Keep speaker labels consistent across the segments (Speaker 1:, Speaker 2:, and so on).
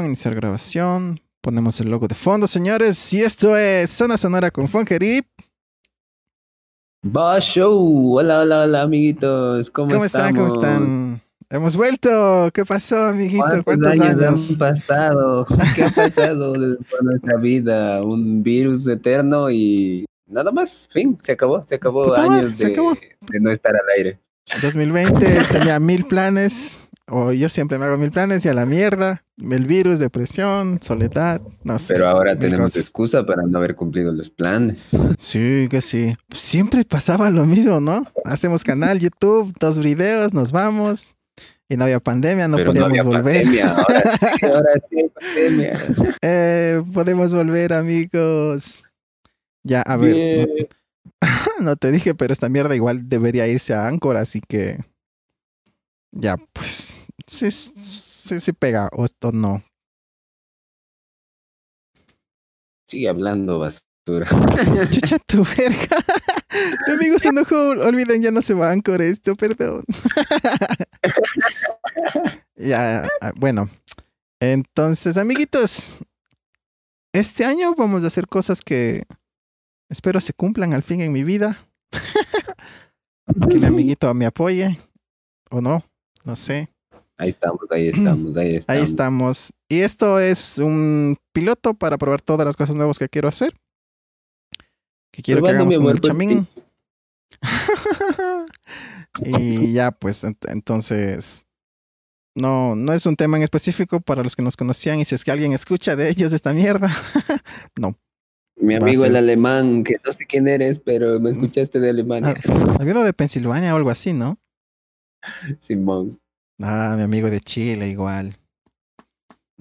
Speaker 1: grabación, iniciar grabación. Ponemos el logo de fondo, señores. Y esto es Zona Sonora con Funkerip.
Speaker 2: Va show. Hola, hola, hola, amiguitos. ¿Cómo,
Speaker 1: ¿Cómo están? ¿Cómo están? Hemos vuelto. ¿Qué pasó, amiguito?
Speaker 2: ¿Cuántos, años, han pasado? ¿Qué ha pasado por nuestra vida? Un virus eterno y nada más. Fin, se acabó. Se acabó años de, de no estar al aire.
Speaker 1: 2020 tenía mil planes o yo siempre me hago mil planes y a la mierda. El virus, depresión, soledad, no sé.
Speaker 2: Pero ahora tenemos excusa para no haber cumplido los planes.
Speaker 1: Sí, que sí. Siempre pasaba lo mismo, ¿no? Hacemos canal, YouTube, dos videos, nos vamos. Y no había pandemia, no podíamos volver.
Speaker 2: Pandemia. Ahora sí, ahora sí, pandemia.
Speaker 1: Eh, podemos volver, amigos. Ya, a ver. No, no te dije, pero esta mierda igual debería irse a Anchor, así que ya, pues, sí, sí, sí pega o esto no.
Speaker 2: Sigue hablando basura.
Speaker 1: Chucha tu verga. Mi amigo se enojó. Olviden, ya no se van con esto, perdón. ya, ah, bueno. Entonces, amiguitos, este año vamos a hacer cosas que espero se cumplan al fin en mi vida. que mi amiguito me apoye o no. No sé.
Speaker 2: Ahí estamos, ahí estamos, ahí estamos.
Speaker 1: Ahí estamos. Y esto es un piloto para probar todas las cosas nuevas que quiero hacer. Que quiero que hagamos con el chamín. y ya, pues, entonces. No, no es un tema en específico para los que nos conocían. Y si es que alguien escucha de ellos esta mierda, no.
Speaker 2: Mi amigo el alemán, que no sé quién eres, pero me escuchaste de Alemania.
Speaker 1: Ah, había uno de Pensilvania o algo así, ¿no?
Speaker 2: Simón.
Speaker 1: Ah, mi amigo de Chile igual.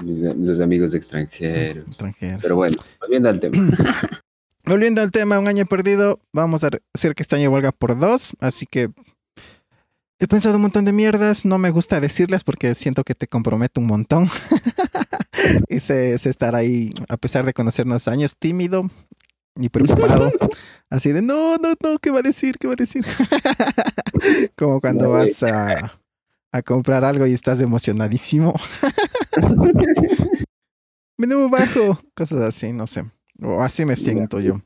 Speaker 2: Mis, amigos extranjeros. Extranjeros. Pero bueno, volviendo al tema.
Speaker 1: volviendo al tema, un año perdido. Vamos a hacer que este año valga por dos. Así que he pensado un montón de mierdas. No me gusta decirlas porque siento que te comprometo un montón. y sé, estar ahí, a pesar de conocernos años, tímido y preocupado. Así de, no, no, no, ¿qué va a decir? ¿Qué va a decir? Como cuando vas a, a, comprar algo y estás emocionadísimo. Menú bajo, cosas así, no sé. O así me siento yo.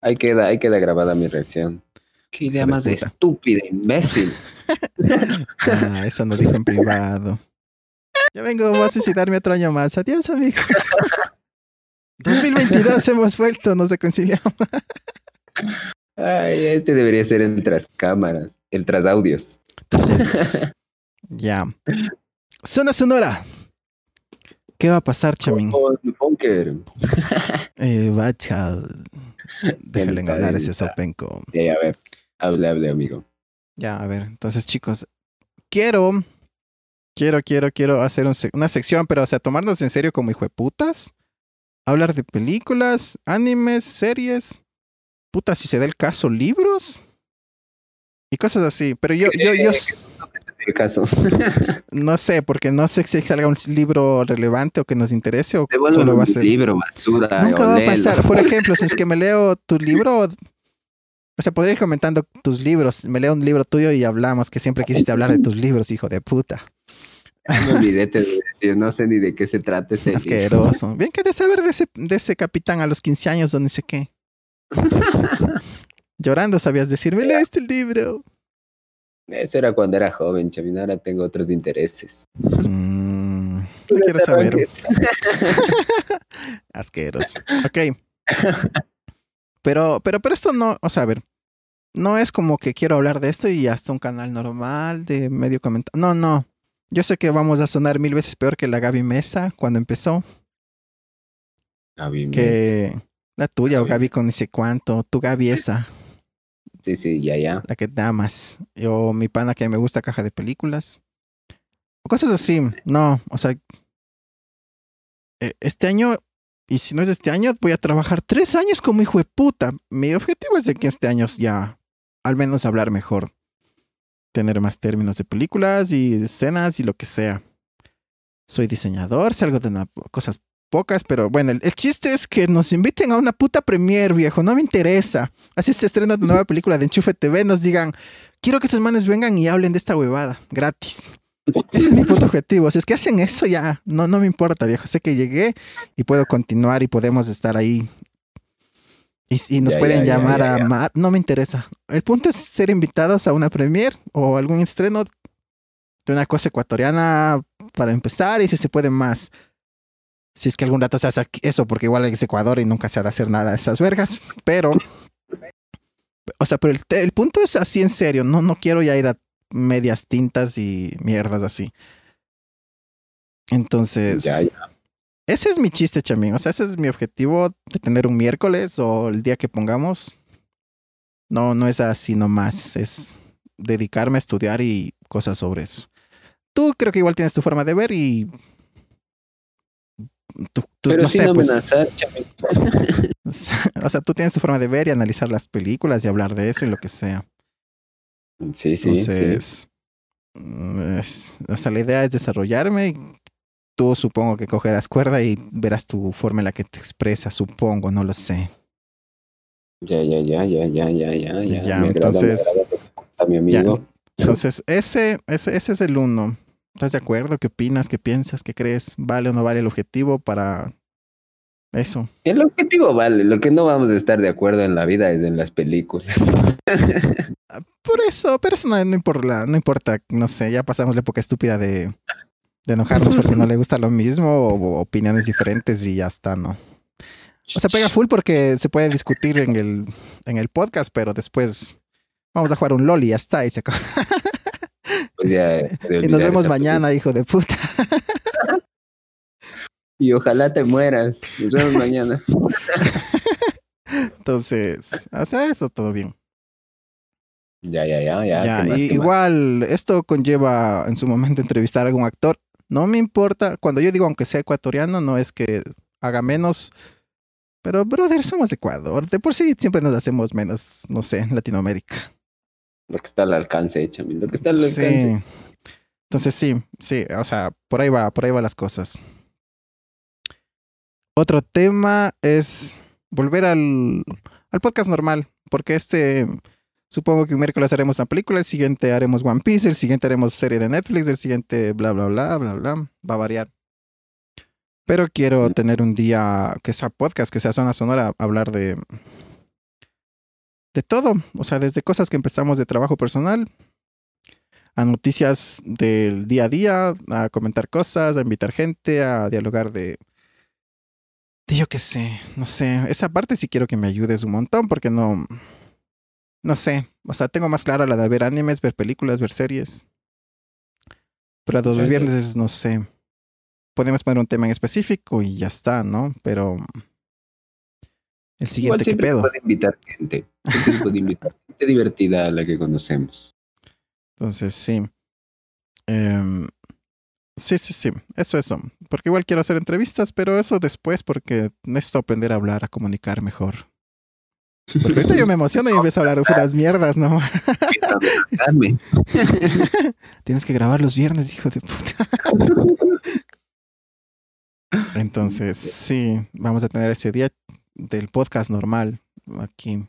Speaker 2: Ahí queda, ahí queda grabada mi reacción. Qué idea más estúpida, imbécil.
Speaker 1: ah, eso no dijo en privado. Ya vengo, voy a suicidarme otro año más. Adiós, amigos. 2022 hemos vuelto, nos reconciliamos.
Speaker 2: Ay, este debería ser el tras cámaras, el tras audios.
Speaker 1: Ya. Zona sonora. ¿Qué va a pasar?
Speaker 2: Funker.
Speaker 1: eh, bacha. Déjenle hablar ese sopenco.
Speaker 2: a ver, hable, hable, amigo.
Speaker 1: Ya, a ver, entonces, chicos, quiero, quiero, quiero, quiero hacer una sección, pero, o sea, tomarnos en serio como hijo de putas. Hablar de películas, animes, series puta, si se da el caso, libros y cosas así. Pero yo, yo, yo,
Speaker 2: el caso.
Speaker 1: no sé, porque no sé si salga un libro relevante o que nos interese o
Speaker 2: solo va a ser. libro basura.
Speaker 1: Nunca va a pasar. Por ejemplo, si es que me leo tu libro, o sea, podría ir comentando tus libros. Me leo un libro tuyo y hablamos, que siempre quisiste hablar de tus libros, hijo de puta.
Speaker 2: No olvidé de decir, no sé ni de qué se trata ese
Speaker 1: Asqueroso. Bien que de saber de ese, de ese capitán a los 15 años, donde sé qué. Llorando sabías decirme, leíste el libro.
Speaker 2: Eso era cuando era joven, Chavina. Ahora tengo otros intereses.
Speaker 1: Mm, no quiero saber. Asqueros. Ok. Pero, pero, pero esto no, o sea, a ver, no es como que quiero hablar de esto y hasta un canal normal de medio comentario. No, no. Yo sé que vamos a sonar mil veces peor que la Gaby Mesa cuando empezó.
Speaker 2: Gaby
Speaker 1: que, la tuya, o Gaby con ese cuánto. Tu Gaby esa.
Speaker 2: Sí, sí, ya, ya.
Speaker 1: La que damas. Yo, mi pana que me gusta caja de películas. O cosas así. No, o sea. E, este año, y si no es este año, voy a trabajar tres años como hijo de puta. Mi objetivo es de que este año ya, al menos hablar mejor. Tener más términos de películas y escenas y lo que sea. Soy diseñador, sé algo de cosas pocas, pero bueno, el, chiste es que nos inviten a una puta premier, viejo, no me interesa. Así se estrena una nueva película de Enchufe TV, nos digan, quiero que estos manes vengan y hablen de esta huevada, gratis. Ese es mi punto objetivo. Si es que hacen eso, ya no, no me importa, viejo. Sé que llegué y puedo continuar y podemos estar ahí. Y, nos pueden llamar a Mar. No me interesa. El punto es ser invitados a una premiere o algún estreno de una cosa ecuatoriana para empezar y si se puede más. Si es que algún rato se hace eso, porque igual es Ecuador y nunca se ha de hacer nada de esas vergas. Pero, o sea, pero el, el punto es así en serio. No, no quiero ya ir a medias tintas y mierdas así. Entonces, ese es mi chiste, chamín. O sea, ese es mi objetivo de tener un miércoles o el día que pongamos. No, no es así nomás. Es dedicarme a estudiar y cosas sobre eso. Tú creo que igual tienes tu forma de ver y.
Speaker 2: Tú, Pero no sé, pues,
Speaker 1: o sea, tú tienes tu forma de ver y analizar las películas y hablar de eso y lo que sea.
Speaker 2: Sí, sí.
Speaker 1: Entonces, mm, o sea, la idea es desarrollarme. Tú supongo que cogerás cuerda y verás tu forma en la que te expresas, supongo, no lo sé.
Speaker 2: Ya, ya, ya, ya, ya, ya, ya, ya.
Speaker 1: ya entonces,
Speaker 2: mi amigo.
Speaker 1: entonces, ese, ese, ese es el uno. ¿Estás de acuerdo? ¿Qué opinas? ¿Qué piensas? ¿Qué crees? ¿Vale o no vale el objetivo para eso.
Speaker 2: El objetivo vale, lo que no vamos a estar de acuerdo en la vida es en las películas.
Speaker 1: Ah, por eso, pero eso no, importa, no importa, no sé, ya pasamos la época estúpida de, de enojarnos porque no le gusta lo mismo o, opiniones diferentes y ya está, ¿no? O sea, pega full porque se puede discutir en el, en el podcast, pero después vamos a jugar un LOL y ya está, y se acaba.
Speaker 2: Pues ya,
Speaker 1: y nos vemos mañana, hijo de puta.
Speaker 2: Y ojalá te mueras. Nos vemos mañana.
Speaker 1: Entonces, hace eso todo bien.
Speaker 2: Ya, ya, ya, ya.
Speaker 1: igual, esto conlleva en su momento entrevistar a algún actor. No me importa, cuando yo digo aunque sea ecuatoriano, no es que haga menos. Pero, brother, somos Ecuador. De por sí siempre nos hacemos menos, no sé, Latinoamérica.
Speaker 2: Lo que está al alcance, Chamil, lo que está al alcance.
Speaker 1: Sí. Entonces sí, sí, o sea, por ahí va, por ahí van las cosas. Otro tema es volver al, al podcast normal, porque este, supongo que un miércoles haremos una película, el siguiente haremos One Piece, el siguiente haremos serie de Netflix, el siguiente bla, bla, bla, bla, bla, va a variar. Pero quiero tener un día que sea podcast, que sea zona sonora, hablar de, de todo, o sea, desde cosas que empezamos de trabajo personal a noticias del día a día, a comentar cosas, a invitar gente, a dialogar de yo qué sé, no sé. Esa parte sí quiero que me ayudes un montón porque no. No sé. O sea, tengo más clara la de ver animes, ver películas, ver series. Pero los viernes, no sé. Podemos poner un tema en específico y ya está, ¿no? Pero. El siguiente, ¿qué pedo?
Speaker 2: Puede invitar gente. Puede invitar gente divertida a la que conocemos.
Speaker 1: Entonces, sí. Eh, Sí, sí, sí, eso, eso. Porque igual quiero hacer entrevistas, pero eso después porque necesito aprender a hablar, a comunicar mejor. Porque ahorita yo me emociono y empiezo a hablar unas mierdas, ¿no? Tienes que grabar los viernes, hijo de puta. Entonces, sí, vamos a tener ese día del podcast normal aquí.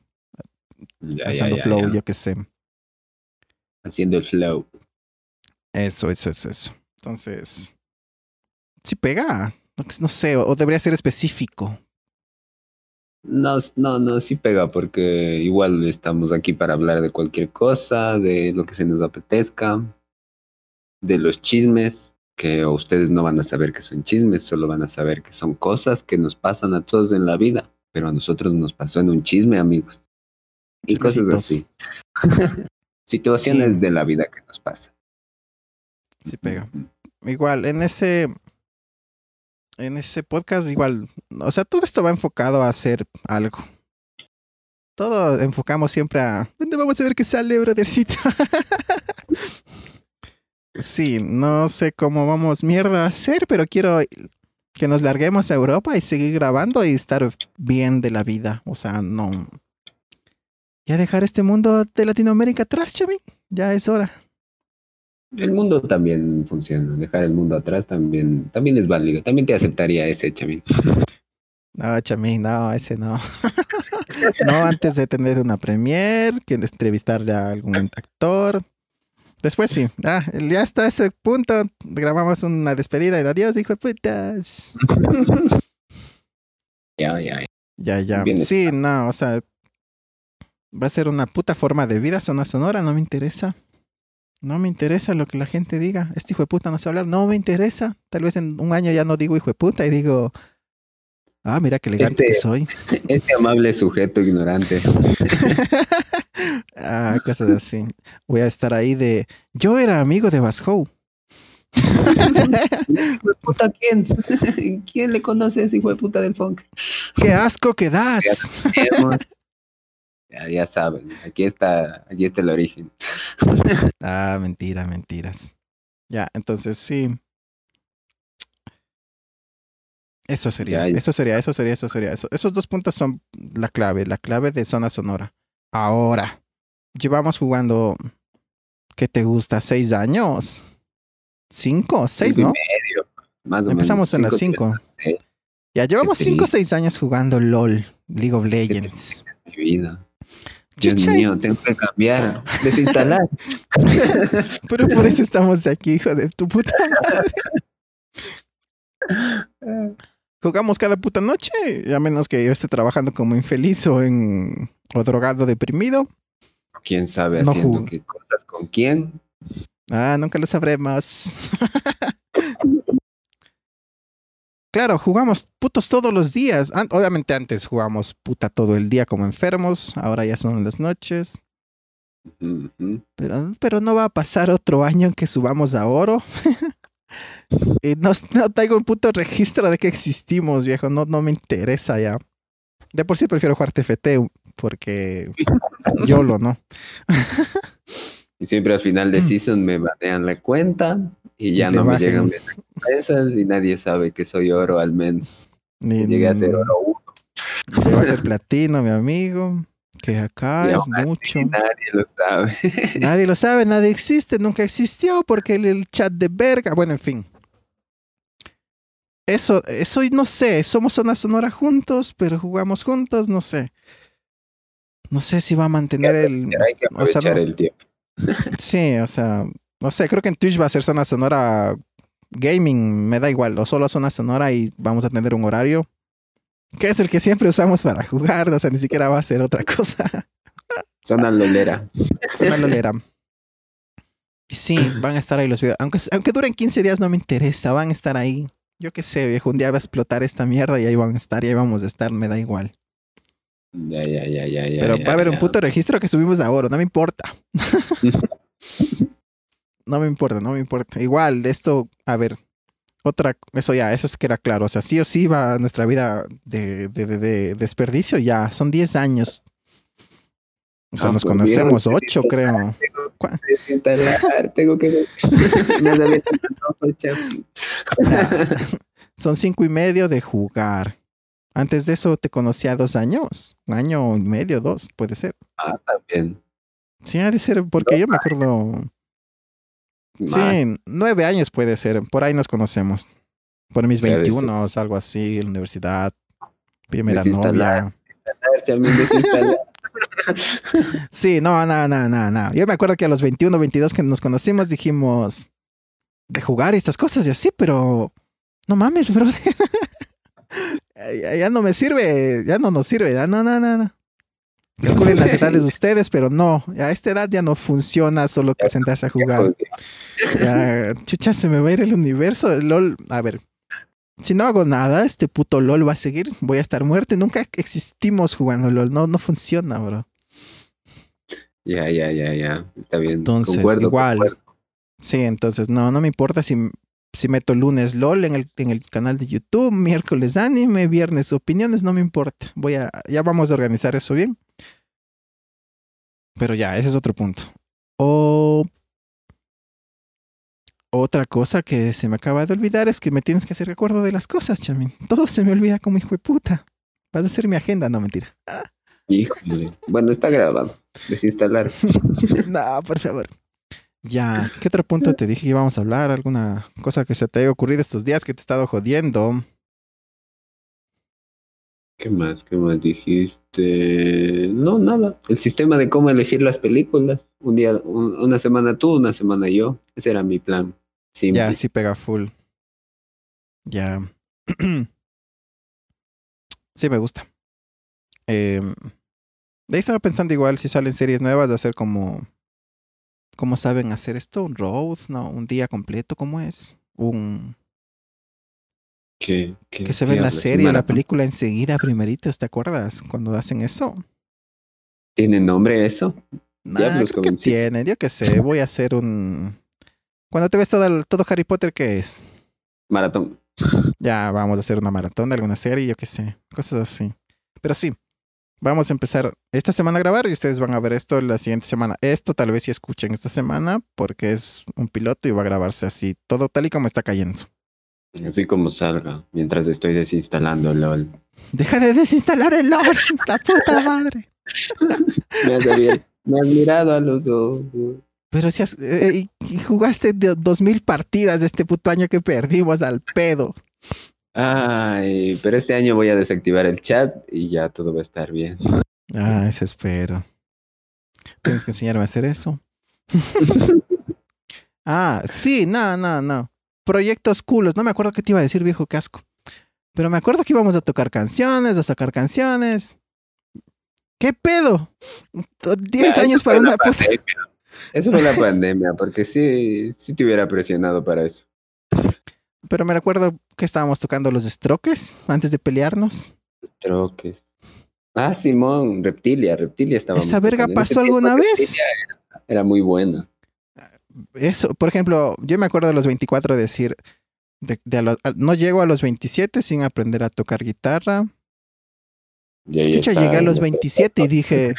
Speaker 1: haciendo flow, yo qué sé.
Speaker 2: Haciendo el flow.
Speaker 1: Eso, eso, eso, eso. Entonces, si pega, no sé, o debería ser específico.
Speaker 2: No, no, no, sí pega, porque igual estamos aquí para hablar de cualquier cosa, de lo que se nos apetezca, de los chismes, que ustedes no van a saber que son chismes, solo van a saber que son cosas que nos pasan a todos en la vida, pero a nosotros nos pasó en un chisme, amigos. Y cosas así. Situaciones de la vida que nos pasan.
Speaker 1: Sí pega igual, en ese, en ese podcast, igual, o sea, todo esto va enfocado a hacer algo. Todo enfocamos siempre a, ¿dónde vamos a ver que sale, brothercito? sí, no sé cómo vamos mierda a hacer, pero quiero que nos larguemos a Europa y seguir grabando y estar bien de la vida. O sea, no. Ya dejar este mundo de Latinoamérica atrás, Chavi. Ya es hora.
Speaker 2: El mundo también funciona. Dejar el mundo atrás también, también es válido. También te aceptaría ese, Chamín.
Speaker 1: No, Chamín, no, ese no. no antes de tener una premier, que entrevistarle a algún actor. Después sí. Ah, ya está ese punto. Grabamos una despedida y adiós, hijo de putas.
Speaker 2: Ya, ya, ya.
Speaker 1: Ya, ya.
Speaker 2: Bien
Speaker 1: Sí, no, o sea. Va a ser una puta forma de vida, zona sonora, no me interesa. No me interesa lo que la gente diga. Este hijo de puta no sabe hablar, no me interesa. Tal vez en un año ya no digo hijo de puta y digo. Ah, mira qué elegante que
Speaker 2: Este-
Speaker 1: soy.
Speaker 2: Este amable sujeto ignorante.
Speaker 1: ah, cosas así. Voy a estar ahí de. Yo era amigo de
Speaker 2: de puta, ¿quién? ¿Quién le conoce a ese hijo de puta del funk?
Speaker 1: ¡Qué asco que das!
Speaker 2: Ya, ya saben, aquí está, aquí está el origen.
Speaker 1: Ah, mentira, mentiras. Ya, entonces sí. Eso sería,
Speaker 2: Ya, ya.
Speaker 1: eso sería, eso sería, eso sería. Eso. Esos dos puntos son la clave, la clave de zona sonora. Ahora, llevamos jugando, ¿qué te gusta? ¿Seis años? ¿Cinco? ¿Seis,
Speaker 2: Cinco y
Speaker 1: no?
Speaker 2: medio, más o
Speaker 1: Empezamos en las cinco. Ya llevamos
Speaker 2: Sí.
Speaker 1: cinco o seis años jugando LOL, League of Legends.
Speaker 2: mi vida. Dios
Speaker 1: Chucha,
Speaker 2: mío, tengo que cambiar, desinstalar.
Speaker 1: Pero por eso estamos aquí, hijo de tu puta madre. Jugamos cada puta noche, a menos que yo esté trabajando como infeliz o en o drogado deprimido.
Speaker 2: ¿Quién sabe
Speaker 1: No
Speaker 2: haciendo
Speaker 1: jugo.
Speaker 2: qué cosas con quién?
Speaker 1: Ah, nunca lo sabremos. claro, jugamos putos todos los días. Obviamente antes jugamos puta todo el día como enfermos, ahora ya son las noches. Pero, pero no va a pasar otro año en que subamos a oro. y no, no traigo un puto registro de que existimos, viejo. No, no me interesa ya. De por sí prefiero jugar TFT porque YOLO, ¿no?
Speaker 2: Y siempre al final de season me banean la cuenta y ya
Speaker 1: Mm. Y
Speaker 2: no me llegan y nadie sabe que soy oro al menos.
Speaker 1: Ni-
Speaker 2: Llegué a ser oro uno
Speaker 1: Llegó a ser platino, mi amigo. Que acá
Speaker 2: y
Speaker 1: es mucho.
Speaker 2: nadie lo sabe.
Speaker 1: Nadie lo sabe, nadie existe, nunca existió porque el, el chat de verga. Bueno, en fin. Eso, eso no sé, somos zona sonora juntos, pero jugamos juntos, no sé. No sé si va a mantener el.
Speaker 2: Hay que
Speaker 1: O sea,
Speaker 2: aprovechar
Speaker 1: no-
Speaker 2: el tiempo.
Speaker 1: Sí, o sea, no sé, creo que en Twitch va a ser zona sonora gaming, me da igual, o solo zona sonora y vamos a tener un horario que es el que siempre usamos para jugar, o sea, ni siquiera va a ser otra cosa.
Speaker 2: Zona lolera.
Speaker 1: Zona lolera. Sí, van a estar ahí los videos. Aunque, aunque duren 15 días, no me interesa, van a estar ahí. Yo qué sé, viejo, un día va a explotar esta mierda y ahí van a estar, y ahí vamos a estar, me da igual.
Speaker 2: Ya, ya, ya, ya, ya.
Speaker 1: Pero
Speaker 2: ya,
Speaker 1: va a haber un puto registro que subimos de oro, no me importa. no me importa, no me importa. Igual, esto, a ver, otra, eso ya, eso es que era claro. O sea, sí o sí va nuestra vida de, de, de- de desperdicio, ya, son 10 años. O sea,
Speaker 2: Ah,
Speaker 1: nos
Speaker 2: por
Speaker 1: conocemos,
Speaker 2: Dios,
Speaker 1: 8 creo.
Speaker 2: Tengo
Speaker 1: ¿Cuá-
Speaker 2: que desinstalar, tengo pues.
Speaker 1: Son cinco y medio de jugar. Antes de eso te conocía dos años, un año y medio, dos, puede ser.
Speaker 2: Ah, está bien.
Speaker 1: Sí, ha de ser, porque yo me acuerdo.
Speaker 2: Más.
Speaker 1: Sí, nueve años puede ser. Por ahí nos conocemos. Por mis
Speaker 2: Claro,
Speaker 1: 21, algo así, la universidad, primera novia. Sí, no, no, no, no, no. Yo me acuerdo que a los 21, 22 que nos conocimos dijimos de jugar y estas cosas y así, pero no mames, brother. ya, ya no me sirve, ya no nos sirve, ya no, no, no, no. Calculen las edades de ustedes, pero no, a esta edad ya no funciona solo que sentarse a jugar. Ya, chucha, se me va a ir el universo. El LOL, a ver. Si no hago nada, este puto LOL va a seguir. Voy a estar muerto nunca existimos jugando LOL. No, no funciona, bro.
Speaker 2: Ya, ya, ya, ya. Está bien.
Speaker 1: Entonces,
Speaker 2: Concuerdo,
Speaker 1: igual.
Speaker 2: concuerdo.
Speaker 1: Sí, entonces no, no me importa si, si meto lunes LOL en el, en el canal de YouTube, miércoles anime, viernes opiniones, no me importa. Voy a, ya vamos a organizar eso bien. Pero ya, ese es otro punto. O otra cosa que se me acaba de olvidar es que me tienes que hacer recuerdo de las cosas, Chamin. Todo se me olvida como hijo de puta. Vas a hacer mi agenda, no mentira.
Speaker 2: Híjole. Bueno, está grabado. Desinstalar.
Speaker 1: No, por favor. Ya, ¿qué otro punto te dije que íbamos a hablar? ¿Alguna cosa que se te haya ocurrido estos días que te he estado jodiendo?
Speaker 2: ¿Qué más? ¿Qué más dijiste? No, nada. El sistema de cómo elegir las películas. Un día, un- una semana tú, una semana yo. Ese era mi plan. Sí,
Speaker 1: Ya, sí pega full. Ya. sí, me gusta. Eh, de ahí estaba pensando igual si salen series nuevas de hacer como. ¿Cómo saben hacer esto? ¿Un road? ¿No? ¿Un día completo? ¿Cómo es? Un.
Speaker 2: ¿Qué, qué-
Speaker 1: Que se ve la
Speaker 2: hablas?
Speaker 1: serie, la
Speaker 2: Maratón.
Speaker 1: película enseguida, primeritos, ¿te acuerdas? Cuando hacen eso.
Speaker 2: ¿Tiene nombre eso?
Speaker 1: Nah,
Speaker 2: Diablos,
Speaker 1: creo que tiene, yo qué sé, voy a hacer un... Cuando te ves todo, todo Harry Potter, ¿qué es?
Speaker 2: Maratón.
Speaker 1: Ya vamos a hacer una maratón de alguna serie, yo qué sé, cosas así. Pero sí, vamos a empezar esta semana a grabar y ustedes van a ver esto la siguiente semana. Esto tal vez sí escuchen esta semana porque es un piloto y va a grabarse así, todo tal y como está cayendo.
Speaker 2: Así como salga, mientras estoy desinstalando LOL.
Speaker 1: Deja de desinstalar el LOL, la puta madre.
Speaker 2: Me has, abierto- me has mirado a los ojos.
Speaker 1: Pero si has- eh, jugaste dos mil partidas de este puto año que perdimos al pedo.
Speaker 2: Ay, pero este año voy a desactivar el chat y ya todo va a estar bien.
Speaker 1: Ah, eso espero. Tienes que enseñarme a hacer eso. ah, sí, no, no, no. Proyectos culos. No me acuerdo qué te iba a decir, viejo casco. Pero me acuerdo que íbamos a tocar canciones, a sacar canciones. ¿Qué pedo? Diez años para una puta.
Speaker 2: Eso fue la pandemia, porque sí, sí te hubiera presionado para eso.
Speaker 1: Pero me recuerdo que estábamos tocando los strokes antes de pelearnos.
Speaker 2: Troques. Ah, Simón, Reptilia, Reptilia estaba.
Speaker 1: ¿Esa verga pasó alguna vez?
Speaker 2: Era, era muy buena.
Speaker 1: Eso, por ejemplo, yo me acuerdo de los 24 decir, de, a a- no llego a los 27 sin aprender a tocar guitarra. Chucha, llegué a los
Speaker 2: ya
Speaker 1: 27 y dije,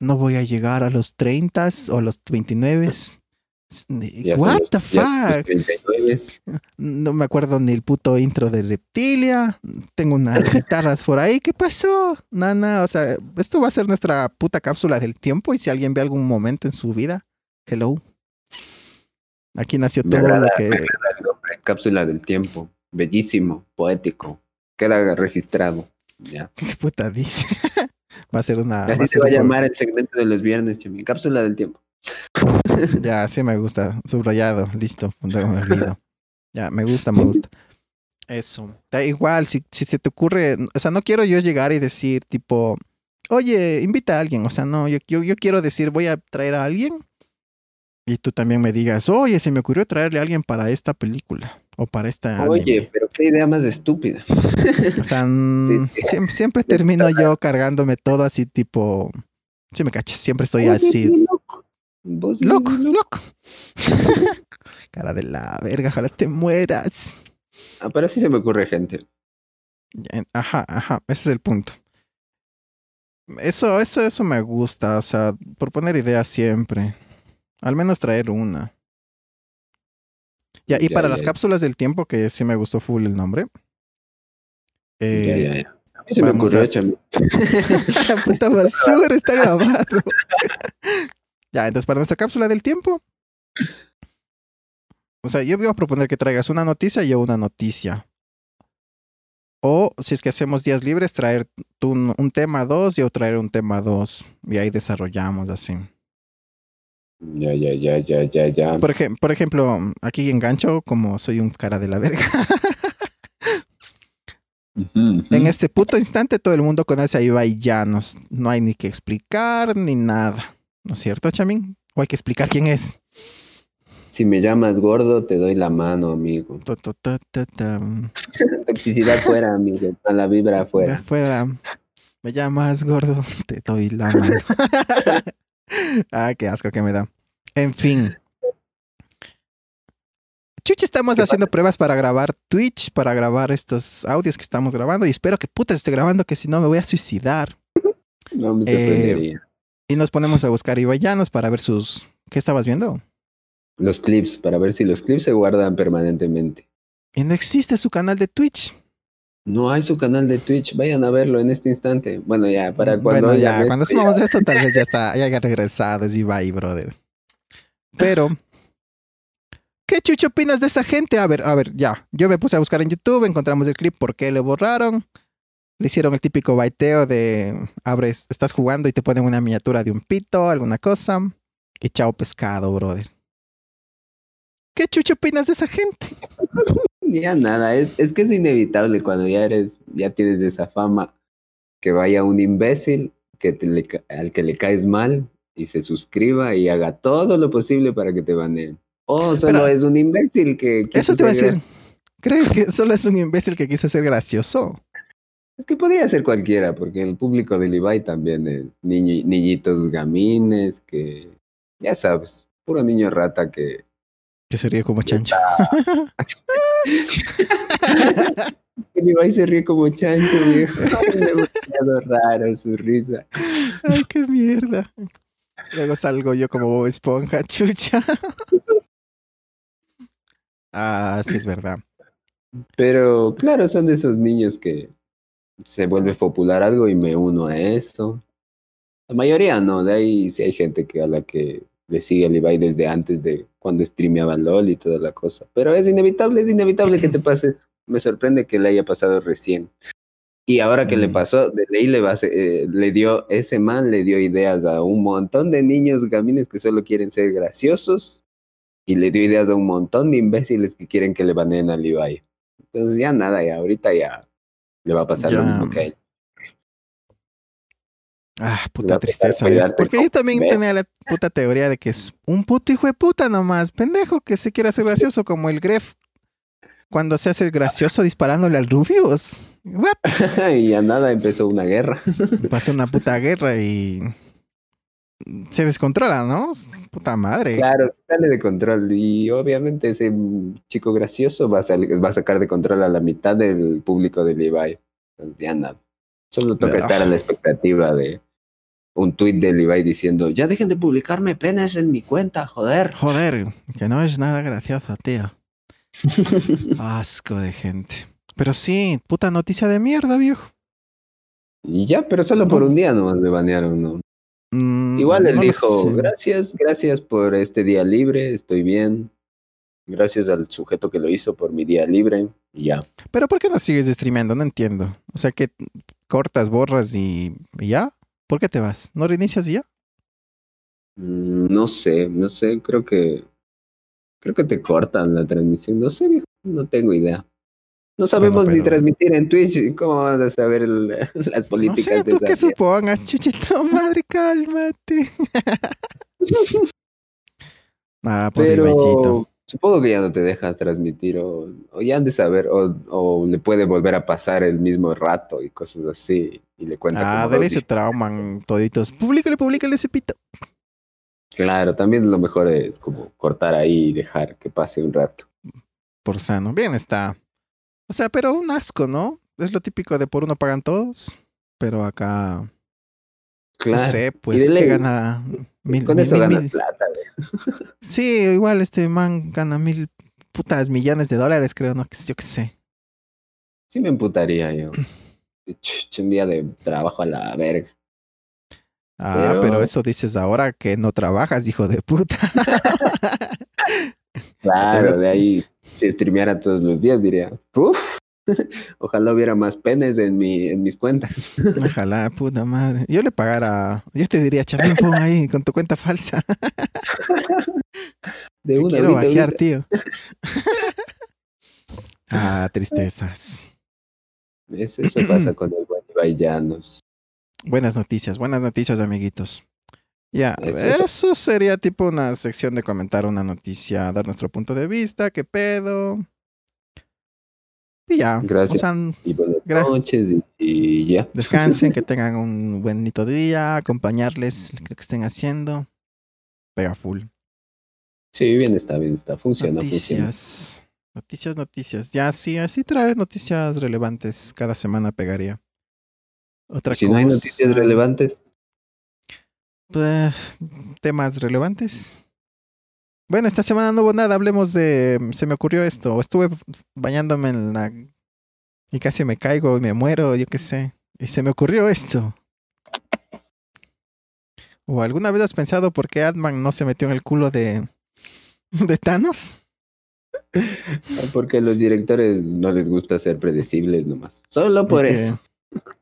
Speaker 1: no voy a llegar a los 30 o los 29.
Speaker 2: Son
Speaker 1: What the fuck?
Speaker 2: 39.
Speaker 1: No me acuerdo ni el puto intro de Reptilia. Tengo unas guitarras por ahí. ¿Qué pasó? Nana, o sea, esto va a ser nuestra puta cápsula del tiempo. Y si alguien ve algún momento en su vida, hello. Aquí nació todo lo que.
Speaker 2: nombre, Cápsula del tiempo. Bellísimo, poético. Queda registrado. Ya.
Speaker 1: ¿Qué puta dice? va a ser una.
Speaker 2: Así
Speaker 1: va
Speaker 2: se va a llamar el segmento de los viernes, Chemi. Cápsula del tiempo.
Speaker 1: Ya, sí me gusta. Subrayado. Listo. No me olvido. Ya, me gusta, me gusta. Eso. Da igual, si, si se te ocurre. O sea, no quiero yo llegar y decir, tipo, oye, invita a alguien. O sea, no, yo, yo, yo quiero decir, voy a traer a alguien. Y tú también me digas, oye, se me ocurrió traerle a alguien para esta película. O para esta.
Speaker 2: Oye, pero qué idea más estúpida.
Speaker 1: O sea, mm,
Speaker 2: Sí.
Speaker 1: siempre, siempre termino yo cargándome todo así, tipo. Si me cachas, siempre estoy
Speaker 2: Oye,
Speaker 1: así.
Speaker 2: Loco.
Speaker 1: Loco. Cara de la verga, ojalá te mueras.
Speaker 2: Ah, pero sí se me ocurre gente.
Speaker 1: Ya, Ajá, ajá, ese es el punto. Eso, eso, eso me gusta, o sea, proponer ideas siempre. Al menos traer una. Ya, y
Speaker 2: Ya,
Speaker 1: para
Speaker 2: ya,
Speaker 1: las
Speaker 2: ya.
Speaker 1: cápsulas del tiempo, que sí me gustó full el nombre.
Speaker 2: Ya,
Speaker 1: Eh,
Speaker 2: ya, ya. A mí se me ocurrió,
Speaker 1: a-. La puta basura está grabado. ya, entonces para nuestra cápsula del tiempo. O sea, yo voy a proponer que traigas una noticia y yo una noticia. O si es que hacemos días libres, traer tú un, un tema dos y yo traer un tema dos. Y ahí desarrollamos así.
Speaker 2: Ya, ya, ya, ya, ya, ya.
Speaker 1: Por, ejem- por ejemplo, aquí engancho como soy un cara de la verga. En este puto instante todo el mundo conoce a Ibai Llanos. No hay ni que explicar ni nada. ¿No es cierto, Chamín? O hay que explicar quién es.
Speaker 2: Si me llamas gordo, te doy la mano, amigo.
Speaker 1: Tu, tu, tu.
Speaker 2: Toxicidad fuera, amigo. A la vibra afuera.
Speaker 1: afuera. Me llamas gordo, te doy la mano. ah, qué asco que me da. En fin. Chucha, estamos
Speaker 2: ¿Qué
Speaker 1: haciendo pruebas para grabar Twitch, para grabar estos audios que estamos grabando. Y espero que puta esté grabando, que si no me voy a suicidar.
Speaker 2: No me
Speaker 1: Eh,
Speaker 2: sorprendería.
Speaker 1: Y nos ponemos a buscar Ibayanos para ver sus. ¿Qué estabas viendo?
Speaker 2: Los clips, para ver si los clips se guardan permanentemente.
Speaker 1: Y no existe su canal de Twitch.
Speaker 2: No hay su canal de Twitch. Vayan a verlo en este instante. Bueno, ya, para cuando.
Speaker 1: bueno, ya, cuando subamos esto, tal vez ya está, ya haya regresado, es Ibai, brother. Pero, ¿qué chucho opinas de esa gente? A ver, a ver, ya. Yo me puse a buscar en YouTube, encontramos el clip, ¿por qué le borraron? Le hicieron el típico baiteo de abres, estás jugando y te ponen una miniatura de un pito, alguna cosa. Y chao pescado, brother. ¿Qué chucho opinas de esa gente?
Speaker 2: Ya nada, es, es que es inevitable cuando ya eres, ya tienes esa fama, que vaya un imbécil que te le ca- al que le caes mal y se suscriba y haga todo lo posible para que te baneen. O solo
Speaker 1: Pero-
Speaker 2: es un imbécil que
Speaker 1: Eso te voy a decir. ¿Crees que solo es un imbécil que quiso ser gracioso?
Speaker 2: Es que podría ser cualquiera, porque el público del Ibai también es niñi- niñitos gamines, que ya sabes, puro niño rata que...
Speaker 1: Que se ríe como chancho.
Speaker 2: El Ibai se ríe como chancho, viejo. Es demasiado raro su risa.
Speaker 1: Ay, qué mierda. Luego salgo yo como Bob Esponja, chucha. Ah, sí es verdad.
Speaker 2: Pero claro, son de esos niños que se vuelve popular algo y me uno a eso. La mayoría no, de ahí sí hay gente que a la que le sigue el Ibai desde antes de cuando streameaba LOL y toda la cosa. Pero es inevitable, es inevitable que te pase eso. Me sorprende que le haya pasado recién. Y ahora que le
Speaker 1: Mm.
Speaker 2: pasó, de ley le, va eh, le dio, ese man le dio ideas a un montón de niños gamines que solo quieren ser graciosos y le dio ideas a un montón de imbéciles que quieren que le baneen al Ibai. Entonces ya nada, ya ahorita ya le va a pasar lo
Speaker 1: Ya.
Speaker 2: mismo que a él.
Speaker 1: Ah, puta tristeza.
Speaker 2: cuidarse
Speaker 1: Porque yo también tenía la puta teoría de que es un puto hijo de puta nomás, pendejo, que se quiere hacer gracioso como el Gref. Cuando se hace el gracioso disparándole al Rubius. What?
Speaker 2: y ya nada, empezó una guerra.
Speaker 1: Pasa una puta guerra y se descontrola, ¿no? Puta madre.
Speaker 2: Claro, sale de control y obviamente ese chico gracioso va a, sal- va a sacar de control a la mitad del público de Levi. Entonces ya nada. Solo toca estar a la expectativa de un tuit de Levi diciendo, ya dejen de publicarme penes en mi cuenta, joder.
Speaker 1: Joder, que no es nada gracioso, tío. Asco de gente. Pero sí, puta noticia de mierda, viejo.
Speaker 2: y ya, pero solo por un día nomás me banearon, ¿no?
Speaker 1: Mm,
Speaker 2: Igual él
Speaker 1: no
Speaker 2: dijo, gracias, gracias por este día libre, estoy bien. Gracias al sujeto que lo hizo por mi día libre y ya.
Speaker 1: Pero ¿por qué no sigues streameando? No entiendo. O sea, que cortas, borras y, y ya. ¿Por qué te vas? ¿No reinicias y ya?
Speaker 2: Mm, No sé, no sé, creo que creo que te cortan la transmisión, no sé, viejo, no tengo idea. No sabemos ni
Speaker 1: pero-
Speaker 2: transmitir en Twitch, ¿cómo vas a saber el- las
Speaker 1: No
Speaker 2: políticas
Speaker 1: sé,
Speaker 2: de
Speaker 1: tú
Speaker 2: mierda?
Speaker 1: supongas, chuchito madre, cálmate. ah, Ivancito.
Speaker 2: Pero supongo que ya no te deja transmitir o, o ya han de saber o, o le puede volver a pasar el mismo rato y cosas así y le cuenta
Speaker 1: Ah, dele ese trauman toditos. Públicale, públicale ese pito.
Speaker 2: Claro, también lo mejor es como cortar ahí y dejar que pase un rato.
Speaker 1: Por sano. Bien está. O sea, pero un asco, ¿no? Es lo típico de por uno pagan todos. Pero acá,
Speaker 2: Claro.
Speaker 1: no sé, pues que gana mil,
Speaker 2: Con
Speaker 1: mil,
Speaker 2: eso
Speaker 1: mil,
Speaker 2: ganas
Speaker 1: mil.
Speaker 2: plata, güey.
Speaker 1: Sí, igual este man gana mil putas millones de dólares, creo, ¿no? Yo qué sé.
Speaker 2: Sí me emputaría yo. Un día de trabajo a la verga.
Speaker 1: Ah, pero...
Speaker 2: Pero-
Speaker 1: eso dices ahora que no trabajas, hijo de puta.
Speaker 2: Claro, de ahí, si streameara todos los días, diría, uff, ojalá hubiera más penes en, mi, en mis cuentas.
Speaker 1: Ojalá, puta madre. Yo le pagara, yo te diría, Chapín, pon ahí con tu cuenta falsa.
Speaker 2: De
Speaker 1: Que
Speaker 2: una,
Speaker 1: quiero
Speaker 2: ahorita,
Speaker 1: bajear,
Speaker 2: ahorita.
Speaker 1: tío. ah, tristezas.
Speaker 2: Eso, eso pasa con el buen Ibai Llanos.
Speaker 1: Buenas noticias, buenas noticias, amiguitos. Ya,
Speaker 2: Eso.
Speaker 1: eso sería tipo una sección de comentar una noticia, dar nuestro punto de vista, qué pedo. Y ya,
Speaker 2: Gracias.
Speaker 1: o sea,
Speaker 2: Y buenas
Speaker 1: Gra-
Speaker 2: noches y, y ya.
Speaker 1: descansen, que tengan un bonito día, acompañarles lo que estén haciendo. Pega full.
Speaker 2: Sí, bien está, bien está. Funciona, funciona.
Speaker 1: Noticias. Noticias, noticias. Ya, sí, así traer noticias relevantes cada semana pegaría. Otra
Speaker 2: Si no hay noticias relevantes,
Speaker 1: pues, temas relevantes. Bueno, esta semana no hubo nada, hablemos de... Se me ocurrió esto, estuve bañándome en la... Y casi me caigo y me muero, yo qué sé. Y se me ocurrió esto. ¿O alguna vez has pensado por qué Adman no se metió en el culo de... de Thanos?
Speaker 2: porque a los directores no les gusta ser predecibles nomás. Solo por eso.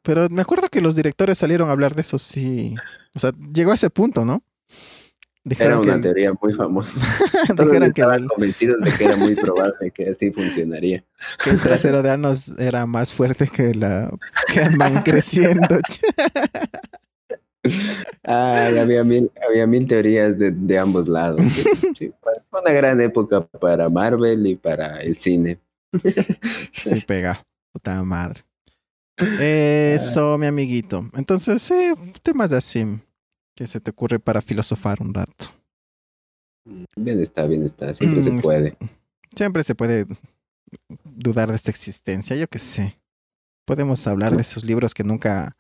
Speaker 1: Pero me acuerdo que los directores salieron a hablar de eso, sí. O sea, llegó a ese punto, ¿no?
Speaker 2: Era una teoría muy famosa. Todos estaban
Speaker 1: el-
Speaker 2: convencidos de que era muy probable que así funcionaría.
Speaker 1: que el trasero de Anos era más fuerte que la que Ant-Man creciendo.
Speaker 2: Ah, había mil, había mil teorías de, de ambos lados. Sí, fue una gran época para Marvel y para el cine.
Speaker 1: Sí, pega. Puta madre. Eso, mi amiguito. Entonces, sí, temas así que se te ocurre para filosofar un rato.
Speaker 2: Bien está, bien está, siempre se
Speaker 1: Mm,
Speaker 2: puede.
Speaker 1: Siempre se puede dudar de esta existencia, yo qué sé. Podemos hablar de esos libros que nunca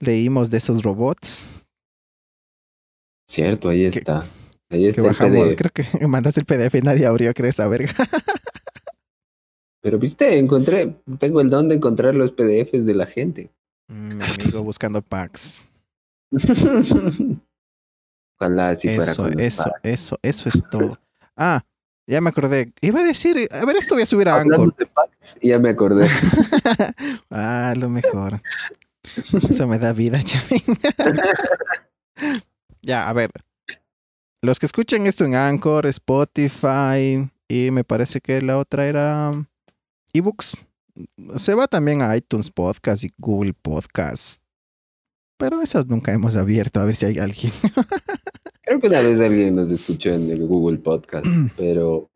Speaker 1: leímos, de esos robots
Speaker 2: Cierto, ahí
Speaker 1: que-
Speaker 2: está. Ahí
Speaker 1: que
Speaker 2: está el
Speaker 1: bajamos. Creo que mandaste el PDF y nadie abrió, creo, esa verga.
Speaker 2: Pero viste, encontré, tengo el don de encontrar los PDFs de la gente.
Speaker 1: Mm, Mi amigo buscando packs.
Speaker 2: Ojalá fuera
Speaker 1: Eso,
Speaker 2: con los
Speaker 1: eso,
Speaker 2: packs.
Speaker 1: eso, eso es todo. Ah, ya me acordé. Iba a decir, a ver, esto voy a subir a
Speaker 2: Hablando
Speaker 1: Anchor.
Speaker 2: de packs, ya me acordé.
Speaker 1: ah, lo mejor. Eso me da vida, Chavín. ya, a ver. Los que escuchen esto en Anchor, Spotify y me parece que la otra era ebooks. Se va también a iTunes Podcast y Google Podcast. Pero esas nunca hemos abierto, a ver si hay alguien.
Speaker 2: Creo que una vez alguien nos escuchó en el Google Podcast, pero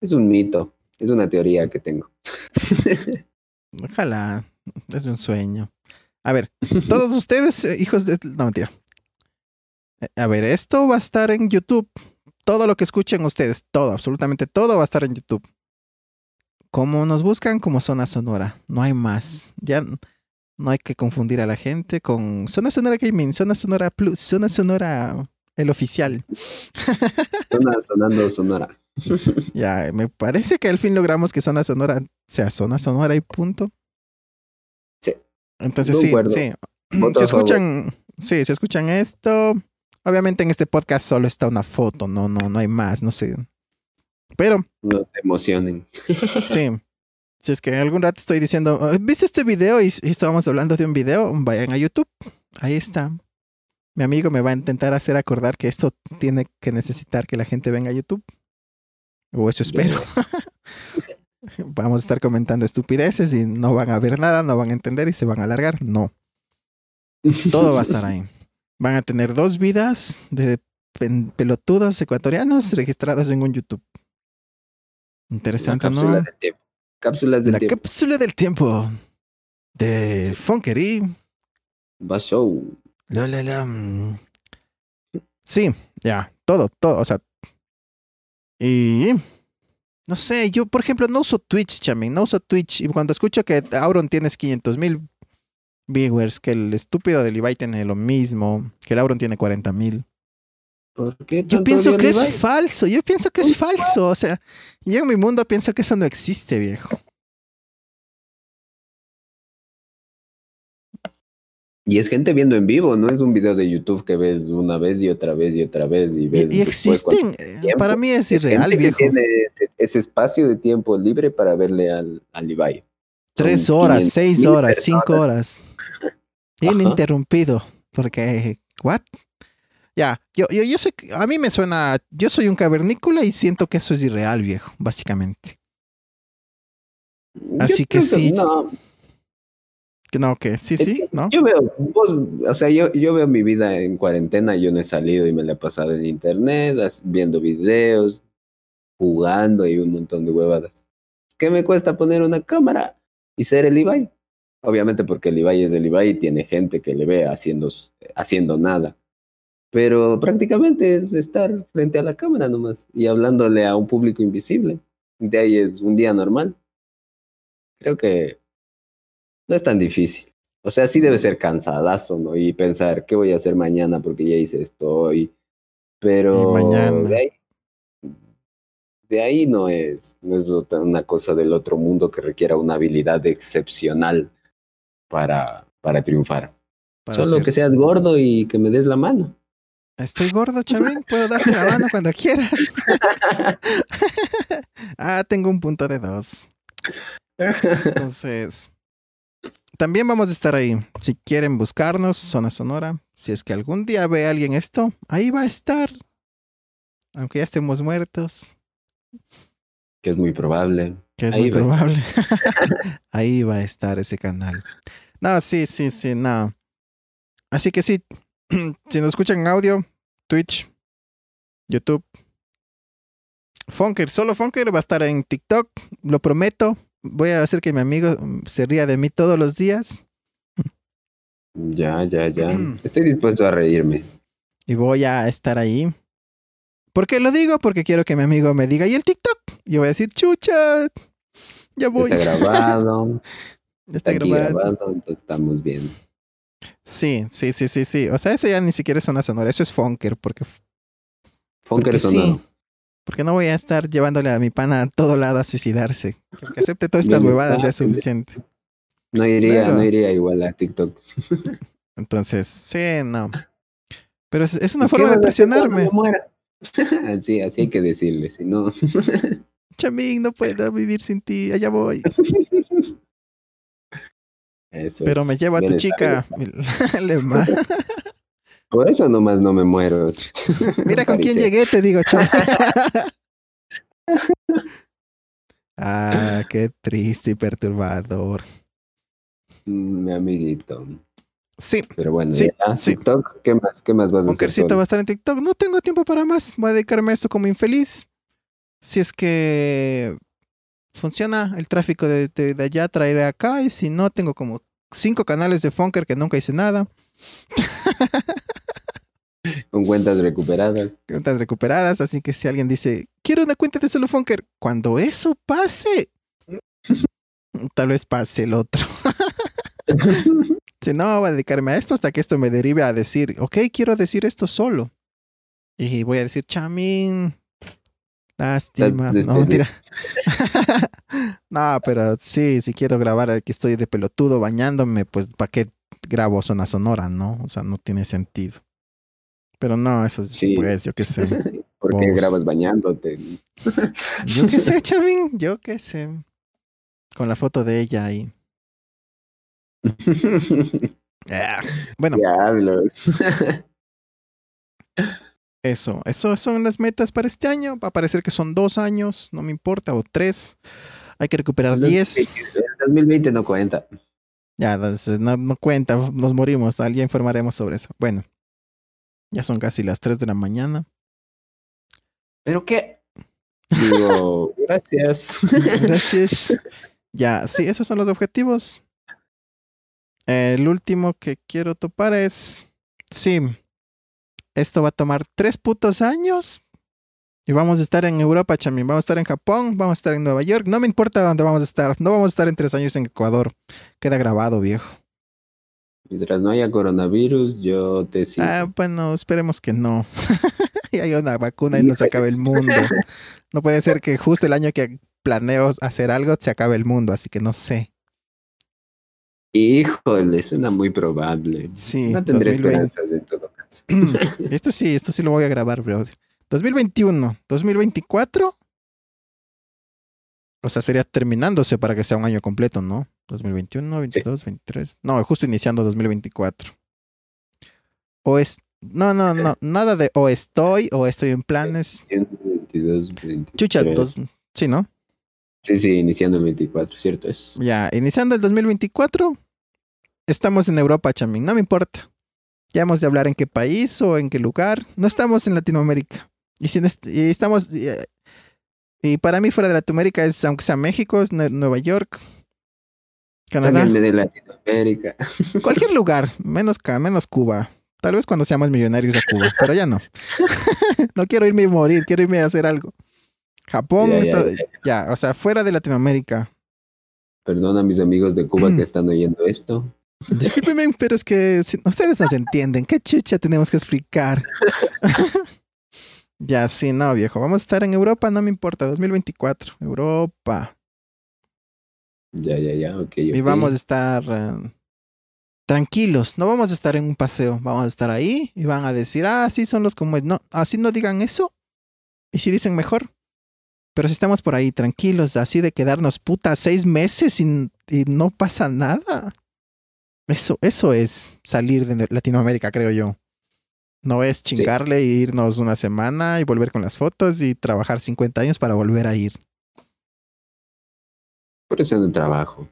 Speaker 2: es un mito, es una teoría que tengo.
Speaker 1: Ojalá, es un sueño. A ver, todos ustedes, eh, hijos de... No, mentira. Eh, A ver, esto va a estar en YouTube. Todo lo que escuchen ustedes, todo, absolutamente todo va a estar en YouTube. Como nos buscan como Zona Sonora, no hay más. Ya no hay que confundir a la gente con Zona Sonora Gaming, Zona Sonora Plus, Zona Sonora el oficial.
Speaker 2: Suena sonando sonora.
Speaker 1: Ya, me parece que al fin logramos que Zona Sonora sea Zona Sonora y punto.
Speaker 2: Sí.
Speaker 1: Entonces sí,
Speaker 2: Concuerdo.
Speaker 1: sí.
Speaker 2: Voto
Speaker 1: Si escuchan, sí, si escuchan esto, obviamente en este podcast solo está una foto, no, no, no hay más, no sé. Pero
Speaker 2: No se emocionen.
Speaker 1: sí, si es que algún rato estoy diciendo, "Ah, ¿viste este video? Y, y estábamos hablando de un video, vayan a YouTube, ahí está. Mi amigo me va a intentar hacer acordar que esto tiene que necesitar que la gente venga a YouTube. O eso espero. Vamos a estar comentando estupideces y no van a ver nada, no van a entender y se van a alargar. No. Todo va a estar ahí. Van a tener dos vidas de pelotudos ecuatorianos registrados en un YouTube. Interesante, ¿no?
Speaker 2: Cápsulas del tiempo. Cápsulas del
Speaker 1: La
Speaker 2: tiempo.
Speaker 1: cápsula del tiempo de Funkery.
Speaker 2: Va show.
Speaker 1: La, la, la, mm. Sí, ya, todo, todo, o sea. Y no sé, yo por ejemplo no uso Twitch, chami, no uso Twitch. Y cuando escucho que Auron tienes 500 mil viewers, que el estúpido de Levi tiene lo mismo, que el Auron tiene 40 mil.
Speaker 2: ¿Por qué
Speaker 1: Yo pienso que es falso, yo pienso que es falso. O sea, yo en mi mundo pienso que eso no existe, viejo.
Speaker 2: Y es gente viendo en vivo, no es un video de YouTube que ves una vez y otra vez y otra vez y ves.
Speaker 1: y existen, eh, para mí es
Speaker 2: Es
Speaker 1: irreal,
Speaker 2: que
Speaker 1: viejo.
Speaker 2: tiene ese, ese espacio de tiempo libre para verle al, al Levi.
Speaker 1: Tres horas,
Speaker 2: 500
Speaker 1: seis horas,
Speaker 2: personas.
Speaker 1: cinco horas. Ininterrumpido. Porque, ¿what? Ya, yo, yo, yo sé, que- a mí me suena, yo soy un cavernícola y siento que eso es irreal, viejo, básicamente.
Speaker 2: Yo
Speaker 1: Así que sí,
Speaker 2: No,
Speaker 1: Que no, que sí,
Speaker 2: Es
Speaker 1: sí,
Speaker 2: que
Speaker 1: ¿no?
Speaker 2: Yo veo, vos, o sea, yo, yo veo mi vida en cuarentena, yo no he salido y me la he pasado en internet, viendo videos, jugando y un montón de huevadas. ¿Qué me cuesta poner una cámara y ser el Ibai? Obviamente porque el Ibai es el Ibai y tiene gente que le ve haciendo, haciendo nada. Pero prácticamente es estar frente a la cámara nomás y hablándole a un público invisible. De ahí es un día normal. Creo que no es tan difícil. O sea, sí debe ser cansadazo, ¿no? Y pensar, ¿qué voy a hacer mañana? Porque ya hice esto hoy. Pero
Speaker 1: mañana.
Speaker 2: de ahí, de ahí no es, no es una cosa del otro mundo que requiera una habilidad excepcional para, para triunfar.
Speaker 1: Para
Speaker 2: Solo que seas gordo y que me des la mano.
Speaker 1: Estoy gordo, Chavín, puedo darte la mano cuando quieras. ah, tengo un punto de dos. Entonces, también vamos a estar ahí. Si quieren buscarnos, Zona Sonora. Si es que algún día ve alguien esto, ahí va a estar. Aunque ya estemos muertos.
Speaker 2: Que es muy probable.
Speaker 1: Que es
Speaker 2: Ahí
Speaker 1: muy
Speaker 2: a
Speaker 1: probable. ahí va a estar ese canal. No, sí, sí, sí, no. Así que sí, si nos escuchan en audio, Twitch, YouTube, Funker, solo Funker va a estar en TikTok, lo prometo. Voy a hacer que mi amigo se ría de mí todos los días
Speaker 2: Ya, ya, ya. Estoy dispuesto a reírme.
Speaker 1: y voy a estar ahí. ¿Por qué lo digo? Porque quiero que mi amigo me diga, ¿y el TikTok? Yo voy a decir, chucha, ya voy.
Speaker 2: Está grabado. Está
Speaker 1: está grabado.
Speaker 2: grabado, entonces estamos bien.
Speaker 1: Sí, sí, sí, sí, sí. O sea, eso ya ni siquiera es una sonora, eso es Funker, porque,
Speaker 2: Funker
Speaker 1: porque
Speaker 2: sonoro.
Speaker 1: sí. Porque no voy a estar llevándole a mi pana a todo lado a suicidarse. Que acepte todas estas huevadas ya es
Speaker 2: no,
Speaker 1: suficiente.
Speaker 2: No iría, no iría igual a TikTok.
Speaker 1: Entonces, sí, no. Pero es, es una
Speaker 2: ¿Y qué
Speaker 1: forma de presionarme.
Speaker 2: así, así hay que decirle, si no.
Speaker 1: Chamín, no puedo vivir sin ti, allá voy.
Speaker 2: Eso
Speaker 1: Pero me lleva a tu chica.
Speaker 2: Por eso nomás no me muero.
Speaker 1: Mira con quién llegué, te digo, chamo. Ah, qué triste y perturbador.
Speaker 2: Mm, Mi amiguito.
Speaker 1: Sí,
Speaker 2: Pero bueno,
Speaker 1: Sí,
Speaker 2: ya.
Speaker 1: sí.
Speaker 2: TikTok, ¿qué más? ¿Qué más vas a hacer?
Speaker 1: Va a estar en TikTok. No tengo tiempo para más. Voy a dedicarme a esto como infeliz. Si es que funciona el tráfico de, de- de allá, traeré acá. Y si no, tengo como cinco canales de Funker que nunca hice nada.
Speaker 2: Con cuentas recuperadas.
Speaker 1: Cuentas recuperadas. Así que si alguien dice, quiero una cuenta de solo Funker, cuando eso pase, tal vez pase el otro. Si no, voy a dedicarme a esto hasta que esto me derive a decir, ok, quiero decir esto solo. Y voy a decir, chamín, lástima. No, mentira. no, pero sí, si quiero grabar aquí estoy de pelotudo bañándome, pues ¿para qué grabo zona sonora, no? O sea, no tiene sentido. Pero no, eso es,
Speaker 2: Sí.
Speaker 1: pues, yo qué sé.
Speaker 2: ¿Por qué
Speaker 1: Vos.
Speaker 2: grabas bañándote?
Speaker 1: Yo qué sé, chamín, yo qué sé. Con la foto de ella ahí. Ah, Bueno,
Speaker 2: Diablos.
Speaker 1: Eso, eso son las metas para este año. Va a parecer que son dos años, no me importa, o tres. Hay que recuperar diez.
Speaker 2: El 2020 no cuenta.
Speaker 1: Ya, no, no cuenta, nos morimos. Ya informaremos sobre eso. Bueno, ya son casi las tres de la mañana.
Speaker 2: ¿Pero qué? Digo, gracias.
Speaker 1: Gracias. ya, sí, esos son los objetivos. El último que quiero topar es, sí, esto va a tomar tres putos años. Y vamos a estar en Europa, chamín. Vamos a estar en Japón, vamos a estar en Nueva York. No me importa dónde vamos a estar. No vamos a estar en tres años en Ecuador. Queda grabado, viejo.
Speaker 2: Mientras no haya coronavirus, yo te sigo.
Speaker 1: Ah, bueno, esperemos que no. y hay una vacuna y no se acabe el mundo. No puede ser que justo el año que planeo hacer algo se acabe el mundo, así que no sé.
Speaker 2: Híjole, suena muy probable.
Speaker 1: Sí,
Speaker 2: no tendré
Speaker 1: 2020.
Speaker 2: esperanzas en todo caso.
Speaker 1: esto sí, esto sí lo voy a grabar, bro. 2021, 2024. O sea, sería terminándose para que sea un año completo, ¿no? 2021, 22, 23. No, justo iniciando 2024. O es. No, no, no. Nada de o estoy o estoy en planes.
Speaker 2: 22, 23.
Speaker 1: Chucha, dos. Sí, ¿no?
Speaker 2: Sí, sí, iniciando el 24, ¿cierto? Es.
Speaker 1: Ya, iniciando el 2024. Estamos en Europa, chamín. No me importa. Ya hemos de hablar en qué país o en qué lugar. No estamos en Latinoamérica. Y, si no est- y estamos. Y, y para mí, fuera de Latinoamérica, es, aunque sea México, es Nue- Nueva York, Canadá,
Speaker 2: de Latinoamérica.
Speaker 1: cualquier lugar, menos, menos Cuba. Tal vez cuando seamos millonarios a Cuba, pero ya no. no quiero irme y morir, quiero irme a hacer algo. Japón,
Speaker 2: Ya, ya,
Speaker 1: está-
Speaker 2: ya.
Speaker 1: ya, o sea, fuera de Latinoamérica.
Speaker 2: Perdona a mis amigos de Cuba que están oyendo esto.
Speaker 1: Discúlpeme, pero es que si- ustedes nos entienden. ¿Qué chucha tenemos que explicar? ya, sí, no, viejo. Vamos a estar en Europa, no me importa. 2024, Europa.
Speaker 2: Ya, ya, ya, ok.
Speaker 1: Y
Speaker 2: ok.
Speaker 1: vamos a estar eh, tranquilos. No vamos a estar en un paseo. Vamos a estar ahí y van a decir, ah, así son los como es. No, así no digan eso. Y si dicen mejor. Pero si estamos por ahí tranquilos, así de quedarnos puta seis meses y, y no pasa nada. Eso, eso es salir de Latinoamérica, creo yo. No es chingarle e irnos una semana y volver con las fotos y trabajar 50 años para volver a ir.
Speaker 2: Por eso no trabajo.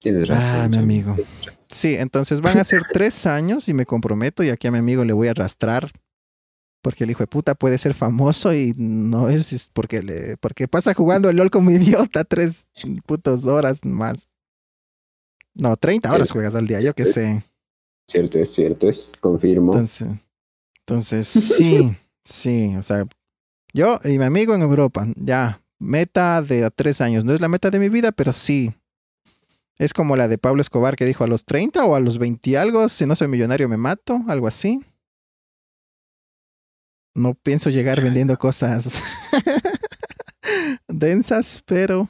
Speaker 2: Tienes razón.
Speaker 1: Ah, mi amigo. Sí, entonces van a ser tres años y me comprometo y aquí a mi amigo le voy a arrastrar porque el hijo de puta puede ser famoso y no es porque le porque pasa jugando el LOL como idiota tres putos horas más. No, 30 horas juegas al día, yo qué sé.
Speaker 2: Cierto, es cierto, es confirmo.
Speaker 1: Entonces, entonces sí, sí, o sea, yo y mi amigo en Europa, ya, meta de a tres años. No es la meta de mi vida, pero sí. Es como la de Pablo Escobar que dijo a los 30 o a los 20 algo, si no soy millonario me mato, algo así. No pienso llegar vendiendo cosas densas, pero...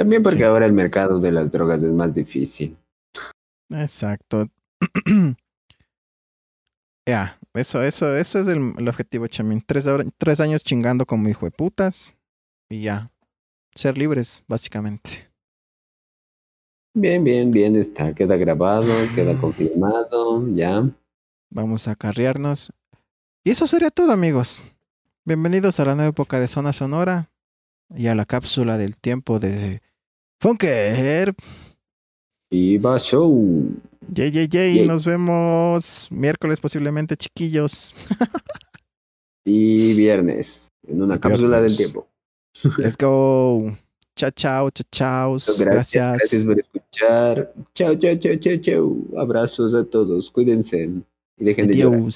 Speaker 2: También porque ahora el mercado de las drogas es más difícil.
Speaker 1: Exacto. Ya, eso, eso, eso es el, objetivo, Chamín. Tres, tres años chingando como hijo de putas y ya. Ser libres, básicamente.
Speaker 2: Bien, bien, bien, está. Queda grabado, queda confirmado, ya.
Speaker 1: Vamos a carrearnos. Y eso sería todo, amigos. Bienvenidos a la nueva época de Zona Sonora y a la cápsula del tiempo de Funker.
Speaker 2: va Show.
Speaker 1: Yay, yay, yay. Nos vemos miércoles posiblemente, chiquillos.
Speaker 2: y viernes, en una cápsula del tiempo.
Speaker 1: Let's go. Chao, chao, chao, chao. Gracias, gracias.
Speaker 2: Gracias por escuchar. Chao, chao, chao, chao, chao. Abrazos a todos. Cuídense. Y dejen de llorar.